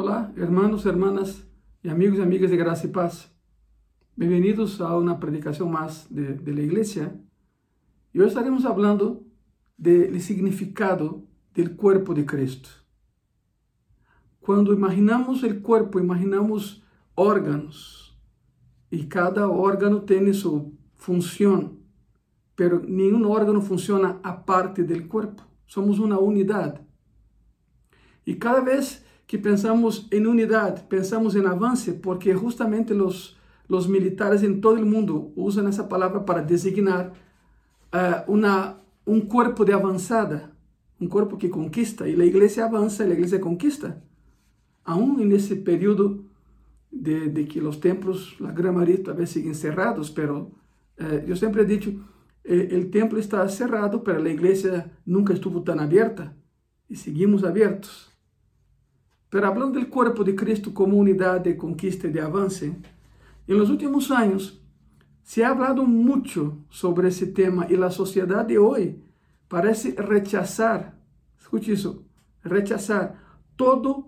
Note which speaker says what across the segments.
Speaker 1: Olá, hermanos, hermanas y amigos y amigas de Gracia y Paz. Bienvenidos a una predicación más de, de la iglesia. Y hoy estaremos hablando del significado del cuerpo de Cristo. Cuando imaginamos el cuerpo, imaginamos órganos. Y cada órgano tiene su función. Pero ningún órgano funciona aparte del cuerpo. Somos una unidad. Y cada vez que pensamos en unidad, pensamos en avance, porque justamente los, los militares en todo el mundo usan esa palabra para designar uh, una, un cuerpo de avanzada, un cuerpo que conquista, y la iglesia avanza y la iglesia conquista. Aún en ese periodo de, de que los templos, la gran mayoría todavía siguen cerrados, pero uh, yo siempre he dicho, eh, el templo está cerrado, pero la iglesia nunca estuvo tan abierta, y seguimos abiertos. Pero hablando del cuerpo de Cristo como unidad de conquista y de avance, en los últimos años se ha hablado mucho sobre ese tema y la sociedad de hoy parece rechazar, escuche eso, rechazar todo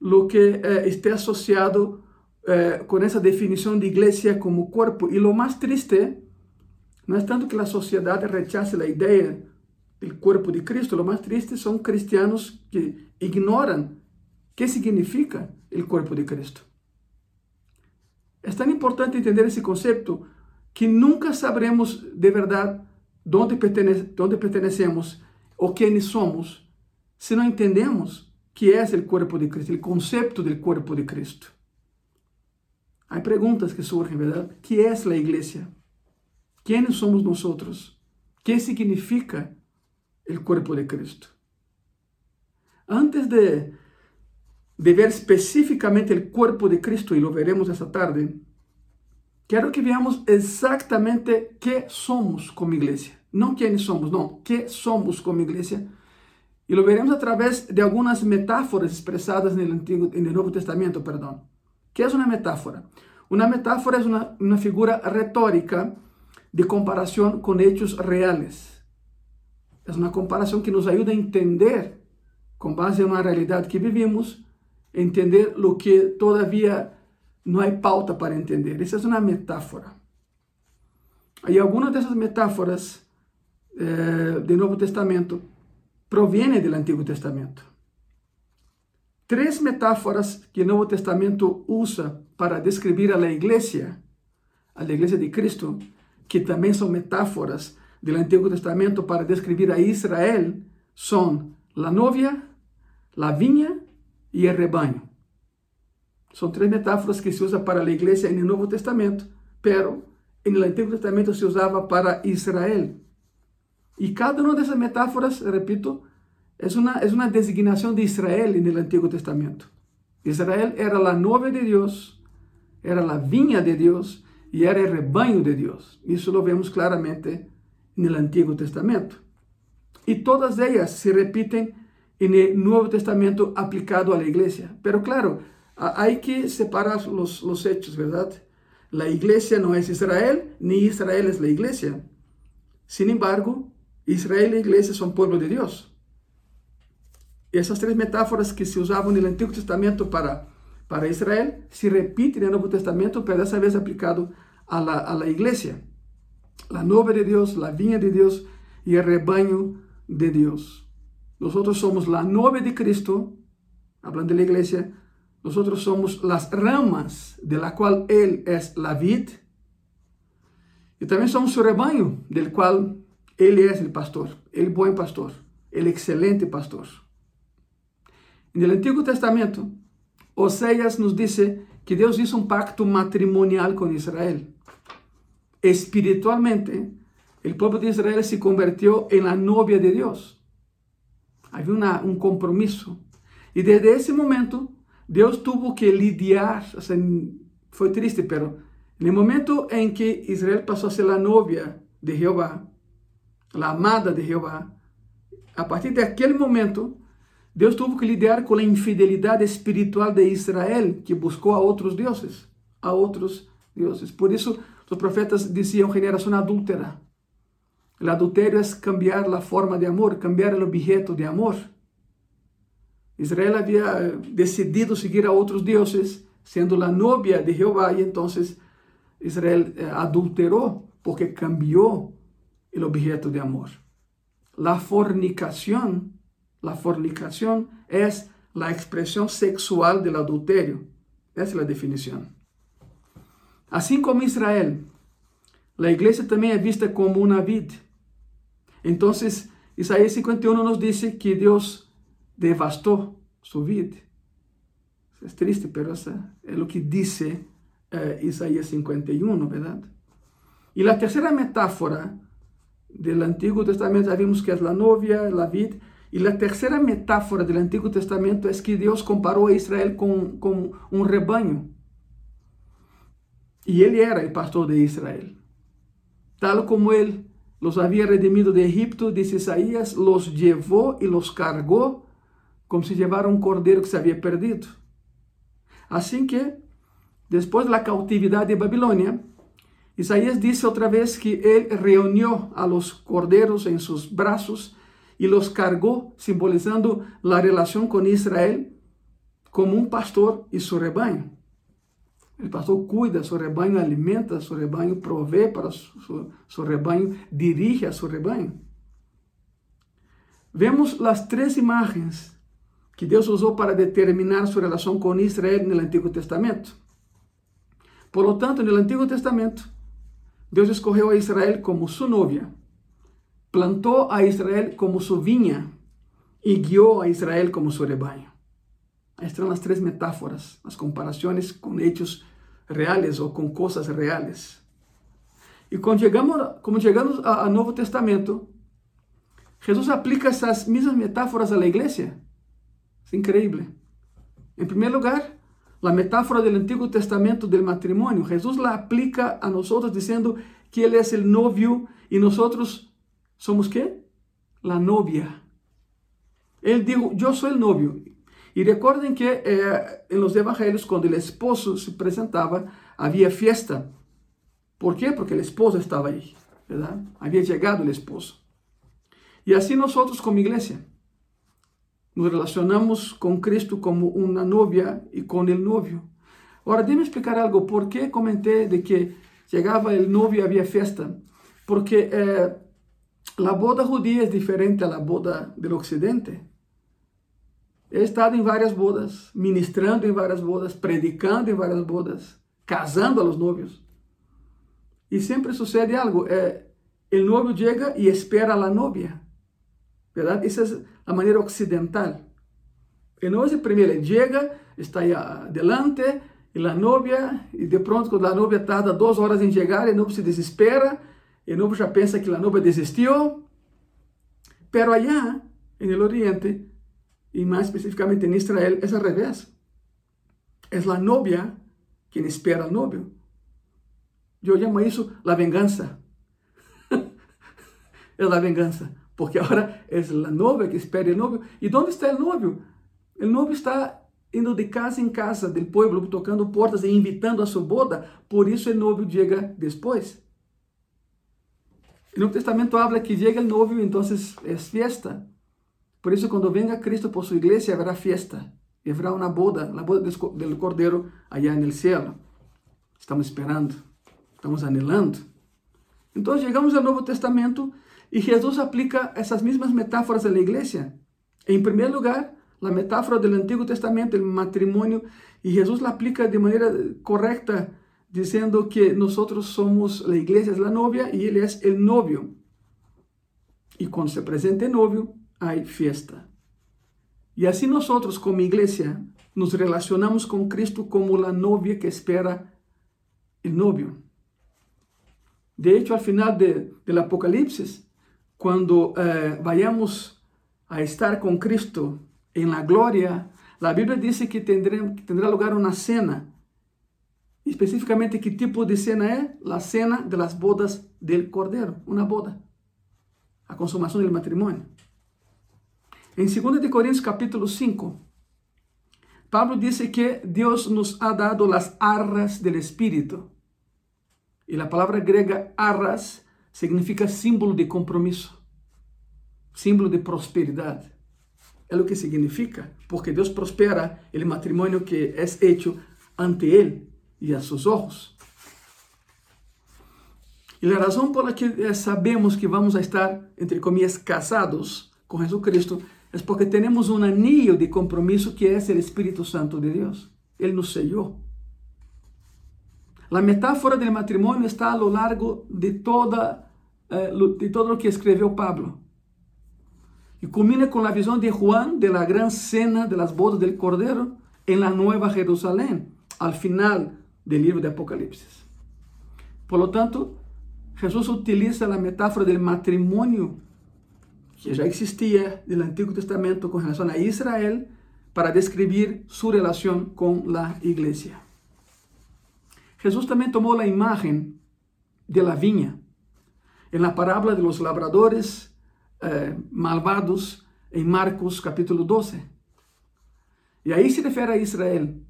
Speaker 1: lo que eh, esté asociado eh, con esa definición de iglesia como cuerpo. Y lo más triste no es tanto que la sociedad rechace la idea del cuerpo de Cristo, lo más triste son cristianos que ignoran ¿Qué significa el cuerpo de Cristo? Es tan importante entender ese concepto que nunca sabremos de verdad dónde, pertene dónde pertenecemos o quiénes somos si no entendemos qué es el cuerpo de Cristo, el concepto del cuerpo de Cristo. Hay preguntas que surgen, ¿verdad? ¿Qué es la iglesia? ¿Quiénes somos nosotros? ¿Qué significa el cuerpo de Cristo? Antes de de ver específicamente el cuerpo de Cristo, y lo veremos esta tarde, quiero que veamos exactamente qué somos como iglesia. No quiénes somos, no, qué somos como iglesia. Y lo veremos a través de algunas metáforas expresadas en el, Antiguo, en el Nuevo Testamento. Perdón. ¿Qué es una metáfora? Una metáfora es una, una figura retórica de comparación con hechos reales. Es una comparación que nos ayuda a entender, con base en una realidad que vivimos, entender lo que todavía no hay pauta para entender. Esa es una metáfora. Y algunas de esas metáforas eh, del Nuevo Testamento provienen del Antiguo Testamento. Tres metáforas que el Nuevo Testamento usa para describir a iglesia, a iglesia de Cristo, que también son metáforas del Antiguo Testamento para describir a Israel, son la novia, la viña e el rebanho. São três metáforas que se usa para a igreja no Novo Testamento, pero no Antigo Testamento se usava para Israel. E cada uma dessas metáforas, repito, é uma, é uma designação de Israel no Antigo Testamento. Israel era a novia de Deus, era a vinha de Deus e era o rebanho de Deus. Isso lo vemos claramente no Antigo Testamento. E todas elas se repetem en el Nuevo Testamento aplicado a la iglesia. Pero claro, hay que separar los, los hechos, ¿verdad? La iglesia no es Israel, ni Israel es la iglesia. Sin embargo, Israel y la iglesia son pueblo de Dios. Esas tres metáforas que se usaban en el Antiguo Testamento para, para Israel se repiten en el Nuevo Testamento, pero esa vez aplicado a la, a la iglesia. La novia de Dios, la viña de Dios y el rebaño de Dios. Nosotros somos la novia de Cristo, hablando de la iglesia, nosotros somos las ramas de la cual Él es la vid. Y también somos su rebaño, del cual Él es el pastor, el buen pastor, el excelente pastor. En el Antiguo Testamento, Oseas nos dice que Dios hizo un pacto matrimonial con Israel. Espiritualmente, el pueblo de Israel se convirtió en la novia de Dios. Havia uma, um compromisso. E desde esse momento, Deus tuvo que lidiar, foi triste, pero no momento em que Israel passou a ser a novia de Jeová, a amada de Jeová, a partir daquele momento, Deus teve que lidiar com a infidelidade espiritual de Israel, que buscou a outros deuses, a outros deuses. Por isso, os profetas diziam geração adúltera. El adulterio es cambiar la forma de amor, cambiar el objeto de amor. Israel había decidido seguir a otros dioses, siendo la novia de Jehová, y entonces Israel eh, adulteró porque cambió el objeto de amor. La fornicación, la fornicación es la expresión sexual del adulterio. Esa es la definición. Así como Israel, la iglesia también es vista como una vid. Entonces, Isaías 51 nos dice que Dios devastó su vid. Es triste, pero eso es lo que dice eh, Isaías 51, ¿verdad? Y la tercera metáfora del Antiguo Testamento, ya vimos que es la novia, la vid, y la tercera metáfora del Antiguo Testamento es que Dios comparó a Israel con, con un rebaño. Y él era el pastor de Israel. Tal como él los había redimido de Egipto, dice Isaías, los llevó y los cargó como si llevara un cordero que se había perdido. Así que, después de la cautividad de Babilonia, Isaías dice otra vez que él reunió a los corderos en sus brazos y los cargó, simbolizando la relación con Israel como un pastor y su rebaño. El pastor cuida su rebaño, alimenta su rebaño, provee para su rebaño, dirige a su rebaño. Vemos las tres imágenes que Deus usou para determinar sua relação com Israel no Antigo Testamento. Por lo tanto, no Antigo Testamento, Deus escolheu a Israel como sua novia, plantou a Israel como sua vinha e guiou a Israel como seu rebanho. Ahí están las tres metáforas, las comparaciones con hechos reales o con cosas reales. Y cuando llegamos, como llegamos al Nuevo Testamento, Jesús aplica esas mismas metáforas a la iglesia. Es increíble. En primer lugar, la metáfora del Antiguo Testamento del matrimonio. Jesús la aplica a nosotros diciendo que Él es el novio y nosotros somos qué? La novia. Él dijo, yo soy el novio y recuerden que eh, en los evangelios, cuando el esposo se presentaba, había fiesta. ¿Por qué? Porque el esposo estaba ahí, ¿verdad? Había llegado el esposo. Y así nosotros como iglesia nos relacionamos con Cristo como una novia y con el novio. Ahora, déme explicar algo. ¿Por qué comenté de que llegaba el novio y había fiesta? Porque eh, la boda judía es diferente a la boda del occidente. He estado em várias bodas, ministrando em várias bodas, predicando em várias bodas, casando a los novios. E sempre sucede algo. Eh, o novio chega e espera a novia. ¿Verdade? Essa é a maneira ocidental. E não é primeiro, ele chega, está aí adelante, e a novia, e de pronto, quando a novia tarda duas horas em chegar, o noivo se desespera, o noivo já pensa que a novia desistiu. Pero allá, en el Oriente, e mais especificamente em Israel, é ao revés. É a novia quem espera al novio. Eu chamo isso a vengança. é a vengança porque agora é a novia que espera o novio. E onde está o novio? O novio está indo de casa em casa do povo, tocando portas e invitando a sua boda, por isso o novio chega depois. O Novo Testamento habla que chega o novio, então é fiesta. Por isso, quando venga Cristo por sua igreja, haverá fiesta. Haverá uma boda, a boda do Cordeiro allá no céu. Estamos esperando, estamos anelando. Então, chegamos ao Novo Testamento e Jesus aplica essas mesmas metáforas à igreja. Em primeiro lugar, a metáfora do Antigo Testamento, o matrimônio, e Jesus la aplica de maneira correta, dizendo que nós somos a igreja, a novia, e ele é o novio. E quando se apresenta o novio, hay fiesta. Y así nosotros como iglesia nos relacionamos con Cristo como la novia que espera el novio. De hecho, al final del Apocalipsis, cuando eh, vayamos a estar con Cristo en la gloria, la Biblia dice que tendrá, tendrá lugar una cena. Específicamente, ¿qué tipo de cena es? La cena de las bodas del Cordero, una boda, la consumación del matrimonio. Em 2 Coríntios capítulo 5, Pablo dice que Dios nos ha dado las arras del Espíritu. Y la palabra griega arras significa símbolo de compromiso, símbolo de prosperidad. Es lo que significa, porque Dios prospera el matrimonio que es hecho ante Él y a sus ojos. Y la razón por la que eh, sabemos que vamos a estar, entre comillas, casados con Jesucristo é porque temos um anillo de compromisso que é o Espírito Santo de Deus. Ele nos sellou. A metáfora do matrimônio está a lo largo de toda eh, de todo o que escreveu Pablo. E culmina com a visão de Juan de la gran cena de las bodas del Cordero en la Nueva Jerusalém, al final del livro de Apocalipse. Por lo tanto, Jesus utiliza a metáfora do matrimônio que ya existía del Antiguo Testamento con relación a Israel para describir su relación con la iglesia. Jesús también tomó la imagen de la viña en la parábola de los labradores eh, malvados en Marcos capítulo 12. Y ahí se refiere a Israel.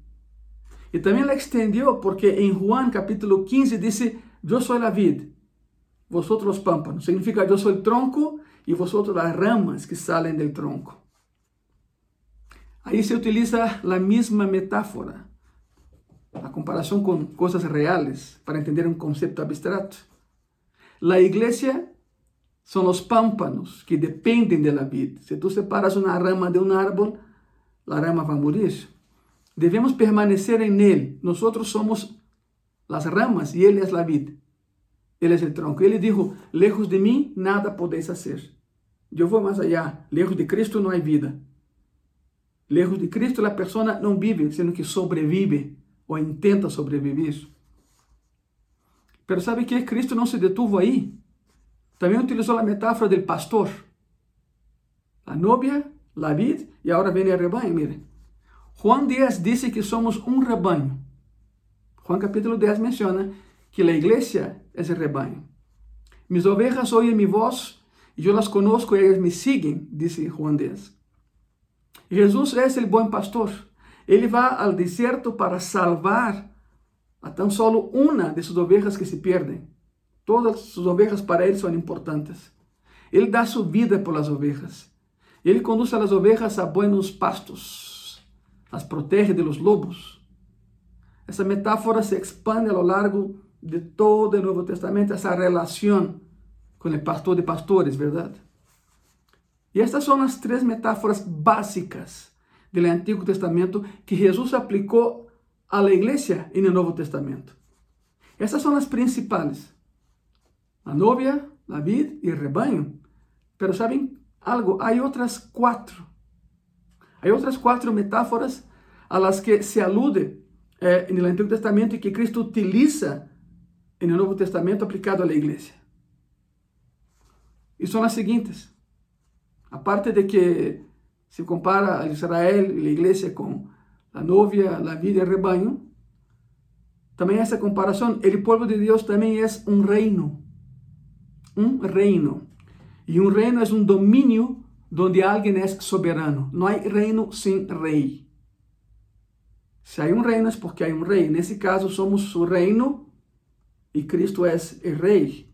Speaker 1: Y también la extendió porque en Juan capítulo 15 dice, yo soy la vid, vosotros los pámpanos. Significa, yo soy el tronco y vosotros las ramas que salen del tronco. Ahí se utiliza la misma metáfora, la comparación con cosas reales para entender un concepto abstracto. La iglesia son los pámpanos que dependen de la vid. Si tú separas una rama de un árbol, la rama va a morir. Debemos permanecer en él. Nosotros somos las ramas y él es la vid. Ele é o tronco. Ele disse: Lejos de mim, nada podeis fazer. Eu vou mais allá. Lejos de Cristo não há vida. Lejos de Cristo, a pessoa não vive, sendo que sobrevive ou intenta sobreviver. Pero sabe que Cristo não se detuvo aí. Também utilizou a metáfora do pastor. A novia, a vid, e agora vem o rebanho. Mire, Juan 10 disse que somos um rebanho. Juan capítulo 10 menciona que a igreja é o rebanho. Mis ovejas oyen mi voz eu las conozco e elas me siguen, disse Juan 10. Jesus é o bom pastor. Ele vai ao deserto para salvar a tão solo uma de suas ovejas que se perdem. Todas suas ovejas para ele são importantes. Ele dá sua vida por las ovejas. Ele conduz as ovejas a buenos pastos. As protege de los lobos. Essa metáfora se expande a lo largo de todo o Novo Testamento, essa relação com o pastor de pastores, verdade? E estas são as três metáforas básicas do Antigo Testamento que Jesus aplicou à igreja no Novo Testamento. Essas são as principais. A novia, a vid e o rebanho. Pero sabem algo? Há outras quatro. Há outras quatro metáforas a las que se alude eh, no Antigo Testamento e que Cristo utiliza no Novo Testamento aplicado à igreja. E são as seguintes. A parte de que se compara a Israel e a igreja com a novia, a vida e o rebanho, também essa comparação, o povo de Deus também é um reino. Um reino. E um reino é um domínio onde alguém é soberano. Não há reino sem rei. Se há um reino é porque há um rei. Nesse caso, somos o reino e Cristo é o Rei.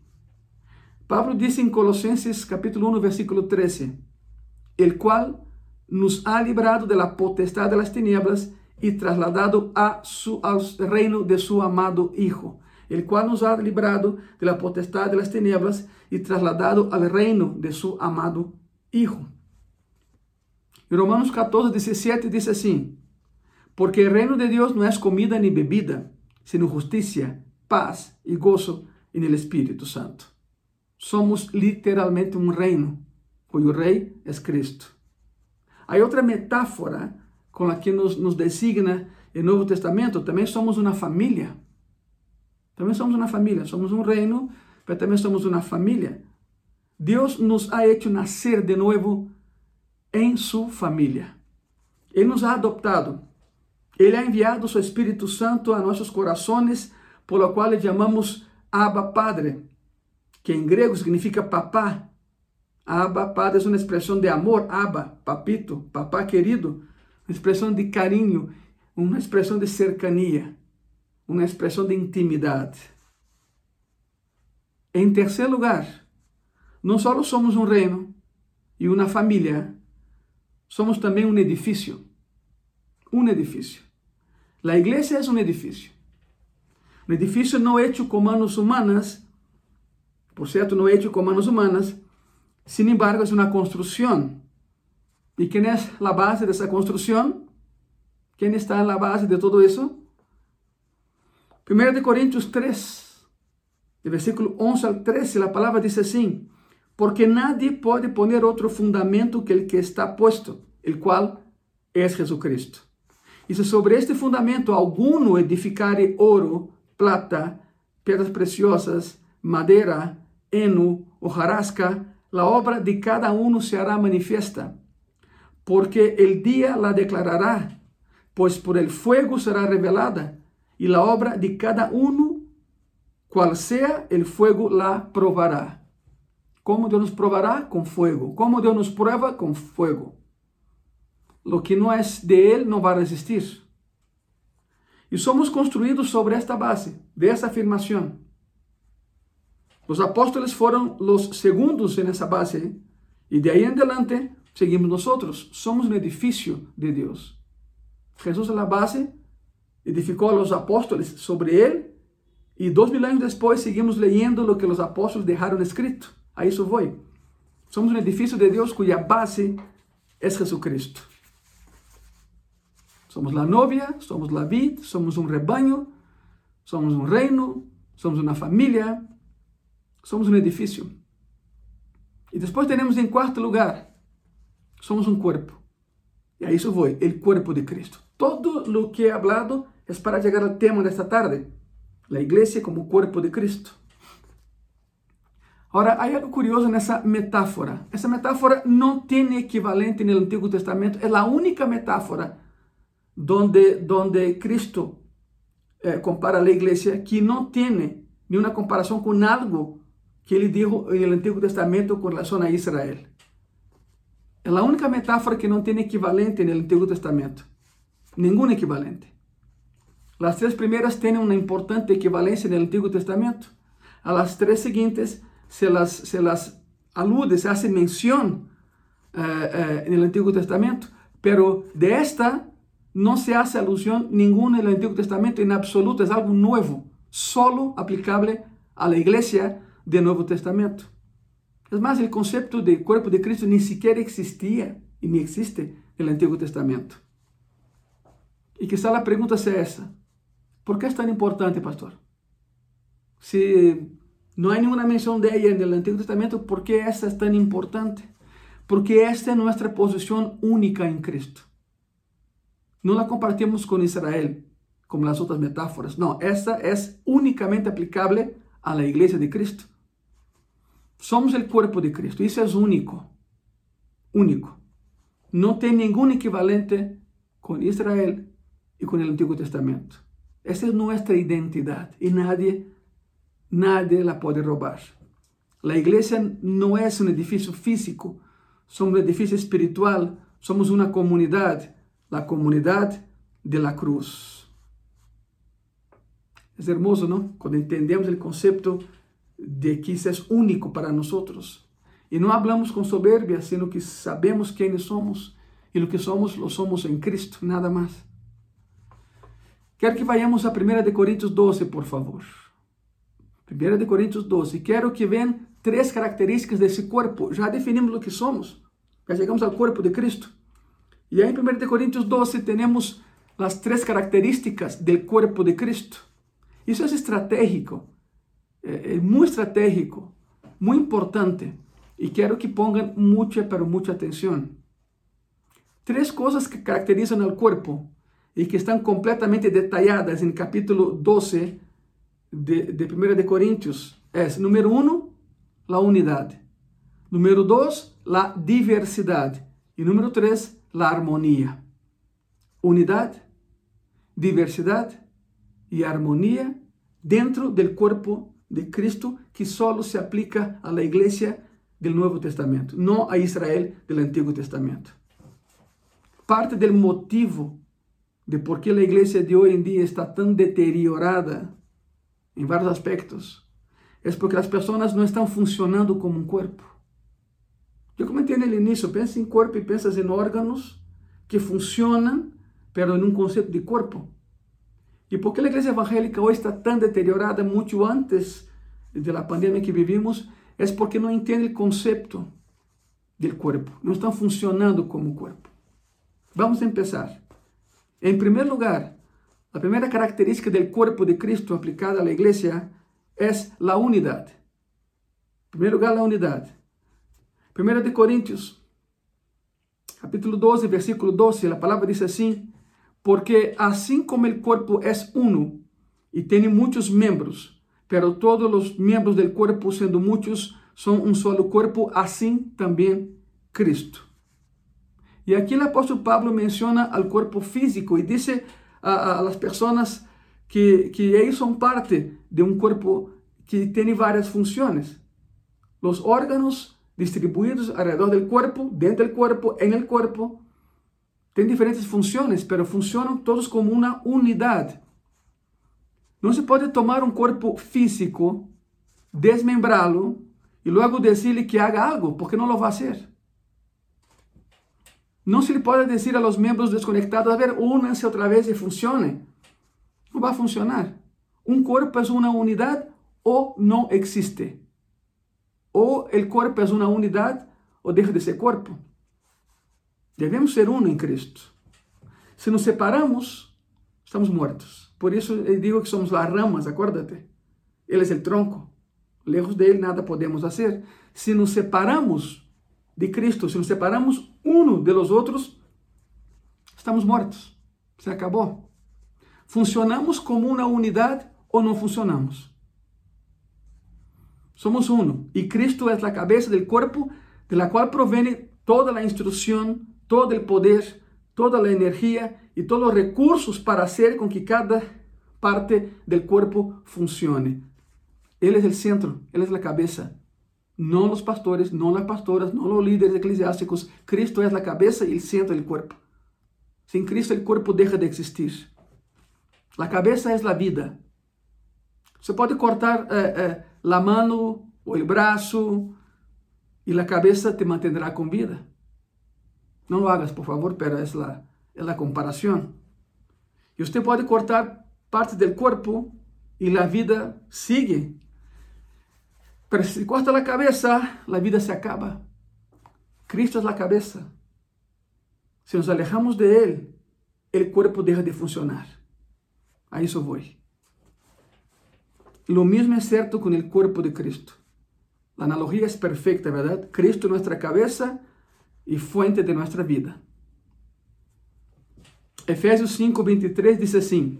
Speaker 1: Pablo disse em Colossenses capítulo 1, versículo 13, el qual nos ha librado de la potestad de las tinieblas y trasladado a su, al reino de su amado Hijo, el cual nos ha librado de la potestad de las tinieblas y trasladado al reino de su amado Hijo. Romanos 14, 17 diz assim: Porque o reino de Deus não é comida nem bebida, sino justiça, paz e gozo no Espírito Santo. Somos literalmente um reino, cujo rei é Cristo. Há outra metáfora com a que nos, nos designa o Novo Testamento, também somos uma família. Também somos uma família, somos um reino, mas também somos uma família. Deus nos ha hecho nascer de novo em sua família. Ele nos ha adoptado. Ele ha enviado seu Espírito Santo a nossos corações por lo qual le chamamos Abba Padre, que em grego significa papá. Abba Padre é uma expressão de amor, Abba, papito, papá querido, uma expressão de carinho, uma expressão de cercania, uma expressão de intimidade. Em terceiro lugar, não só somos um reino e uma família, somos também um edifício. Um edifício. A igreja é um edifício. Um edifício não hecho com manos humanas, por cierto, no hecho con manos humanas, sin embargo es una construcción. ¿Y quién es la base de esa construcción? ¿Quién está en la base de todo eso? 1 de Corintios 3, de versículo 11 al 13, la palabra dice así, porque nadie puede poner otro fundamento que el que está puesto, el cual es Jesucristo. Y si sobre este fundamento alguno edificare oro, plata, piedras preciosas, madera, heno, hojarasca, la obra de cada uno se hará manifiesta, porque el día la declarará, pues por el fuego será revelada, y la obra de cada uno, cual sea el fuego, la probará. ¿Cómo Dios nos probará? Con fuego. ¿Cómo Dios nos prueba? Con fuego. Lo que no es de Él no va a resistir. Y somos construidos sobre esta base, de esa afirmación. Los apóstoles fueron los segundos en esa base y de ahí en adelante seguimos nosotros. Somos un edificio de Dios. Jesús es la base, edificó a los apóstoles sobre él y dos mil años después seguimos leyendo lo que los apóstoles dejaron escrito. A eso voy. Somos un edificio de Dios cuya base es Jesucristo. Somos la novia, somos la vid, somos un rebaño, somos un reino, somos una familia, somos um edifício. E depois temos em quarto lugar, somos um corpo. E a isso vou, o corpo de Cristo. Todo o que he hablado é para chegar ao tema desta tarde, a igreja como corpo de Cristo. Agora, há algo curioso nessa metáfora. Essa metáfora não tem equivalente no Antigo Testamento, é a única metáfora donde, donde Cristo eh, compara a igreja que não tem nenhuma comparação com algo que ele dijo en el Antiguo Testamento con relación a Israel. Es la única metáfora que no tiene equivalente en el Antiguo Testamento. Ningún equivalente. Las tres primeras tienen una importante equivalencia en el Antiguo Testamento. A las tres siguientes se las, se las alude, se hace mención eh, eh, en el Antiguo Testamento. Pero de esta no se hace alusión ninguna en el Antiguo Testamento en absoluto. Es algo nuevo, solo aplicable a la iglesia de Nuevo Testamento. Es más, el concepto de cuerpo de Cristo ni siquiera existía y ni existe en el Antiguo Testamento. Y quizá la pregunta sea esa. ¿Por qué es tan importante, pastor? Si eh, no hay ninguna mención de ella en el Antiguo Testamento, ¿por qué esta es tan importante? Porque esta es nuestra posición única en Cristo. No la compartimos con Israel, como las otras metáforas. No, esta es únicamente aplicable a la iglesia de Cristo. Somos o corpo de Cristo. Isso é único. Único. Não tem nenhum equivalente com Israel e com o Antigo Testamento. Essa é nossa identidade e nadie, nadie la pode roubar. A igreja não é um edifício físico, somos um edifício espiritual, somos uma comunidade, a comunidade de la cruz. É hermoso, não? Quando entendemos o conceito de que isso é único para nós. E não hablamos com soberbia, sino que sabemos quem somos e o que somos, lo somos em Cristo, nada mais. Quero que vayamos a 1 de Coríntios 12, por favor. 1 de Coríntios 12. Quero que vejam três características desse corpo. Já definimos o que somos. Já chegamos ao corpo de Cristo. E aí em 1 de Coríntios 12 temos as três características do corpo de Cristo. Isso é estratégico eh, eh, muy estratégico, muy importante. Y quiero que pongan mucha, pero mucha atención. Tres cosas que caracterizan al cuerpo y que están completamente detalladas en el capítulo 12 de, de 1 de Corintios es, número uno, la unidad. Número dos, la diversidad. Y número tres, la armonía. Unidad, diversidad y armonía dentro del cuerpo de Cristo que solo se aplica a la iglesia del Nuevo Testamento, no a Israel del Antiguo Testamento. Parte del motivo de por qué la iglesia de hoy en día está tan deteriorada en varios aspectos es porque las personas no están funcionando como un cuerpo. Eu comentei no início, pensa em corpo e pensas em órgãos que funcionam, pero em um conceito de corpo. E por que a igreja evangélica hoje está tão deteriorada muito antes da pandemia que vivimos? É porque não entende o conceito do corpo, não estão funcionando como corpo. Vamos começar. Em primeiro lugar, a primeira característica do corpo de Cristo aplicada à igreja é a unidade. Em primeiro lugar, a unidade. 1 de capítulo 12, versículo 12, a palavra diz assim: Porque así como el cuerpo es uno y tiene muchos miembros, pero todos los miembros del cuerpo, siendo muchos, son un solo cuerpo, así también Cristo. Y aquí el apóstol Pablo menciona al cuerpo físico y dice a, las personas que, que ellos son parte de un cuerpo que tiene varias funciones. Los órganos distribuidos alrededor del cuerpo, dentro del cuerpo, en el cuerpo, têm diferentes funções, mas funcionam todos como uma unidade. Não se pode tomar um corpo físico, desmembrá-lo e logo dizer-lhe que haga algo, porque não lo vai fazer. Não se lhe pode dizer a los membros desconectados, a ver, únanse outra vez e funcione. Não vai funcionar. Um corpo é uma unidade ou não existe. Ou o corpo é uma unidade ou deixa de ser corpo. Devemos ser uno em Cristo. Se nos separamos, estamos mortos. Por isso eu digo que somos as ramas, acuérdate. Ele é o tronco. Lejos dele nada podemos fazer. Se nos separamos de Cristo, se nos separamos uno de los outros, estamos mortos. Se acabou. Funcionamos como uma unidade ou não funcionamos. Somos uno e Cristo é a cabeça do corpo de la qual provém toda a instrução, todo el poder, toda la energía y todos los recursos para hacer con que cada parte del cuerpo funcione. Él es el centro, Él es la cabeza. No los pastores, no las pastoras, no los líderes eclesiásticos. Cristo es la cabeza y el centro del cuerpo. Sin Cristo el cuerpo deja de existir. La cabeza es la vida. Se puede cortar eh, eh, la mano o el brazo y la cabeza te mantendrá con vida. Não lo hagas, por favor, pero é a, é a comparação. E você pode cortar parte do corpo e a vida sigue Pero si corta la cabeza, la vida se acaba. Cristo es la cabeza. Si nos alejamos de Él, el cuerpo deja de funcionar. A eso voy. Lo mismo es cierto con el cuerpo de Cristo. La analogía es perfecta, ¿verdad? Cristo es nuestra cabeza y fuente de nuestra vida. Efesios 5, 23 dice así,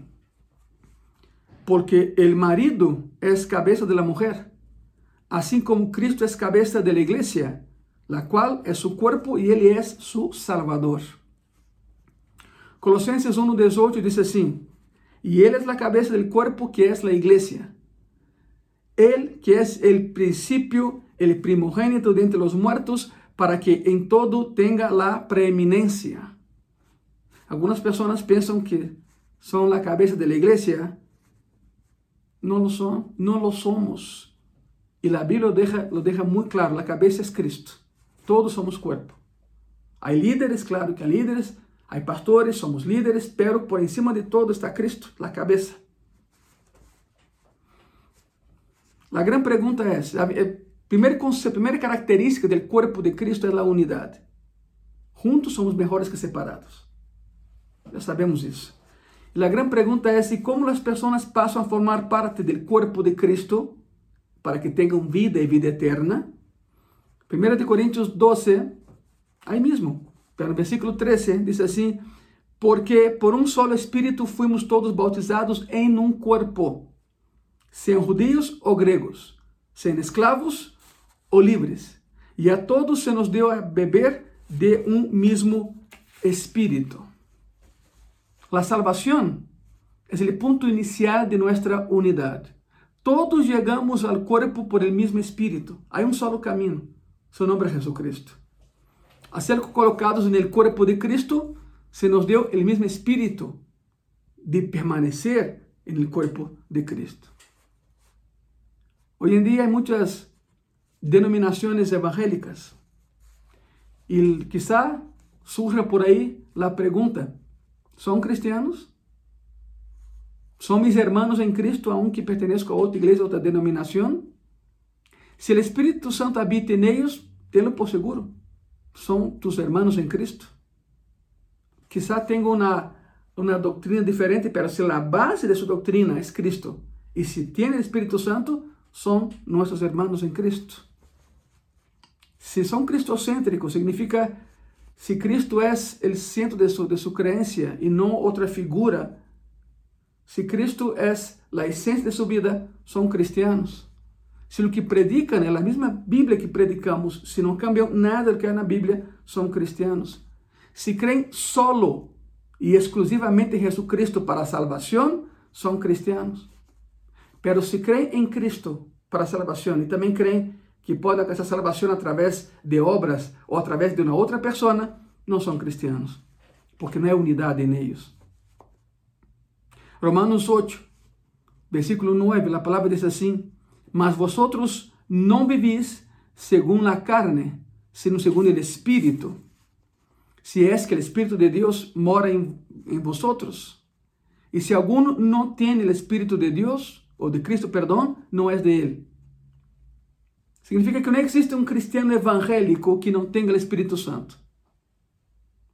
Speaker 1: porque el marido es cabeza de la mujer assim como Cristo é cabeça da igreja, la qual é seu corpo e ele é seu Salvador. Colossenses 1:18 diz assim: E ele é a cabeça do corpo que é a igreja. Ele que é o princípio, o primogênito de entre os mortos, para que em todo tenha a preeminência. Algumas pessoas pensam que são a cabeça da igreja. Não lo são, não lo somos. E a Bíblia lo deja, lo deja muito claro, a cabeça é Cristo. Todos somos corpo. Há líderes, claro que há líderes, há pastores, somos líderes, pero por encima de todo está Cristo, a cabeça. A grande pergunta é, primeira, a primeira característica do corpo de Cristo é a unidade. Juntos somos melhores que separados. Já sabemos isso. E a grande pergunta é se como as pessoas passam a formar parte do corpo de Cristo para que tenham vida e vida eterna. 1 Coríntios 12, aí mesmo, no versículo 13, diz assim: Porque por um solo espírito fuimos todos bautizados em um corpo, sem judeus ou gregos, sem escravos ou livres, e a todos se nos deu a beber de um mesmo espírito. A salvação é o ponto inicial de nossa unidade. Todos chegamos ao corpo por el mesmo Espírito. Há um solo caminho. Seu nome é Jesucristo. A ser colocados no corpo de Cristo, se nos deu o mesmo Espírito de permanecer no corpo de Cristo. Hoje em dia há muitas denominações evangélicas Y quizá surja por ahí la pregunta, ¿son cristianos? ¿Son mis hermanos en Cristo aunque pertenezco a otra iglesia, a otra denominación? Si el Espíritu Santo habita en ellos, tenlo por seguro, son tus hermanos en Cristo. Quizá tenga una, una doctrina diferente, pero si la base de su doctrina es Cristo, y si tiene el Espíritu Santo, son nuestros hermanos en Cristo. Si son cristocéntricos, significa si Cristo es el centro de su, de su creencia y no otra figura, si Cristo es la esencia de su vida, son cristianos. Si lo que predican es la misma Biblia que predicamos, si no cambian nada do que hay en la Biblia, son cristianos. Si creen solo y exclusivamente en Jesucristo para salvación, son cristianos. Pero si creen en Cristo para salvación y también creen que puede alcanzar salvación a través de obras o a través de una otra persona, no son cristianos, porque no hay unidad en ellos. Romanos 8, versículo 9, la palabra dice así, mas vosotros no vivís según la carne, sino según el Espíritu, si es que el Espíritu de Dios mora en, en vosotros. Y si alguno no tiene el Espíritu de Dios, o de Cristo, perdón, no es de Él. Significa que no existe un cristiano evangélico que no tenga el Espíritu Santo.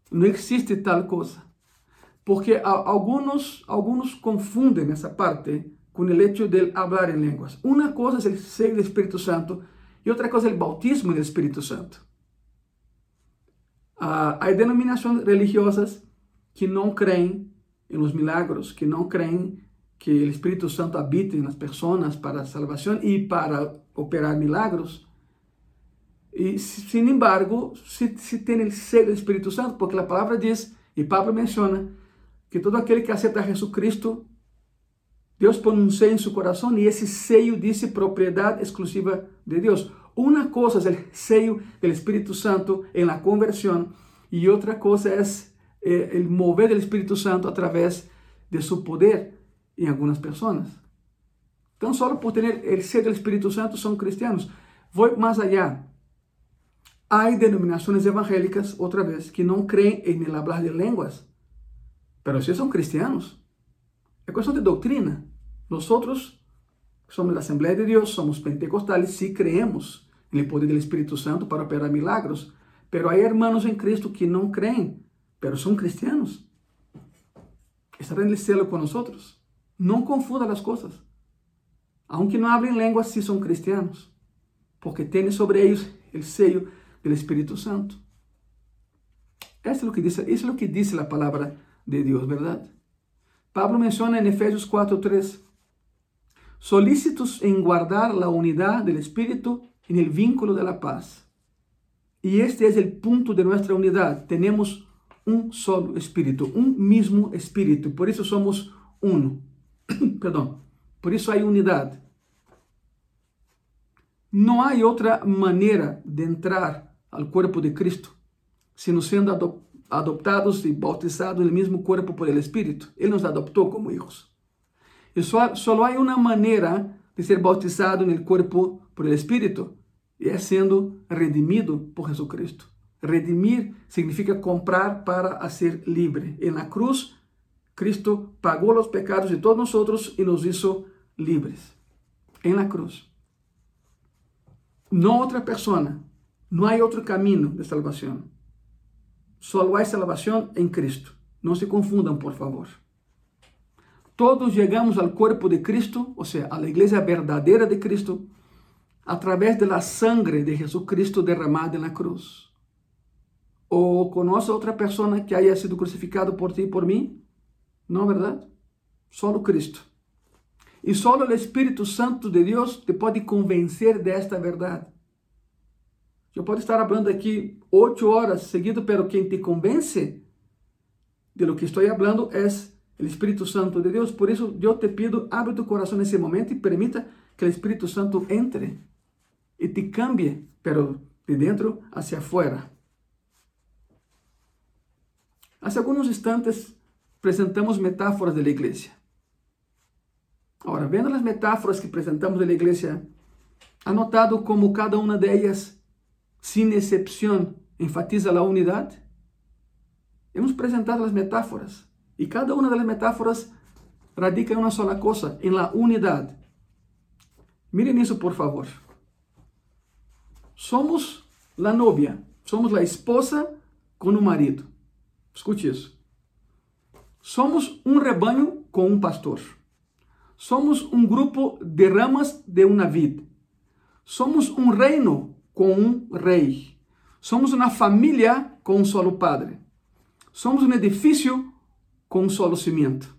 Speaker 1: No existe tal cosa. Porque algunos, algunos confunden esa parte con el hecho de hablar en lenguas. Una cosa es el ser del Espíritu Santo y otra cosa es el bautismo del Espíritu Santo. Uh, hay denominaciones religiosas que no creen en los milagros, que no creen que el Espíritu Santo habite en las personas para salvación y para operar milagros. Y sin embargo, si, si tiene el sello del Espíritu Santo, porque la palabra dice, y Pablo menciona, que todo aquel que acepta a Jesucristo, Dios pone un sello en su corazón y ese sello dice propiedad exclusiva de Dios. Una cosa es el sello del Espíritu Santo en la conversión y otra cosa es eh, el mover del Espíritu Santo a través de su poder em algumas pessoas. Então, só por ter o ser do Espírito Santo são cristianos. Vou mais allá. Há denominações evangélicas, outra vez, que não creem em el hablar de línguas, mas se são cristianos. É questão de doutrina. Nós somos da Assembleia de Deus, somos pentecostales, sí creemos no poder do Espírito Santo para operar milagros, pero há hermanos em Cristo que não creem, pero são cristianos. Estarão no céu com nós. Não confunda as coisas. aunque no hablen lenguas, sí son cristianos, porque tiene sobre ellos el sello del Espíritu Santo. Esto es lo que dice, es lo que dice la palabra de Dios, ¿verdad? Pablo menciona en Efesios 4:3, solícitos en guardar la unidad del Espíritu en el vínculo de la paz. Y este es el punto de nuestra unidad. Tenemos un solo espíritu, un mismo espíritu. Por eso somos uno. Perdón. Por isso há unidade. Não há outra maneira de entrar ao corpo de Cristo, sino sendo adoptados e bautizados no mesmo corpo por el Espírito. Ele nos adoptou como hijos. E só, só há uma maneira de ser bautizado no corpo por el Espírito, e é sendo redimido por Jesucristo. Redimir significa comprar para ser livre. E na cruz Cristo pagó los pecados de todos nosotros y nos hizo libres en la cruz. No otra persona, no hay otro camino de salvación. Solo hay salvación en Cristo. No se confundan, por favor. Todos llegamos al cuerpo de Cristo, o sea, a la iglesia verdadera de Cristo, a través de la sangre de Jesucristo derramada en la cruz. ¿O conoce otra persona que haya sido crucificado por ti y por mí? Não verdade? Só Cristo. E só o Espírito Santo de Deus te pode convencer desta verdade. Eu posso estar falando aqui oito horas seguido, pero quem te convence de lo que estou falando é o Espírito Santo de Deus. Por isso, eu te pido, abre tu coração nesse momento e permita que o Espírito Santo entre e te cambie, pero de dentro hacia afuera. Hace alguns instantes apresentamos metáforas da igreja. Agora, vendo as metáforas que apresentamos da igreja, ha notado como cada uma delas, sem exceção, enfatiza a unidade? Hemos apresentado as metáforas e cada uma das metáforas radica em uma sola coisa, em la unidade. Miren isso, por favor. Somos la novia, somos la esposa com o marido. Escute isso. Somos um rebanho com um pastor. Somos um grupo de ramas de uma vid. Somos um reino com um rei. Somos uma família com um solo padre. Somos um edifício com um solo cimento.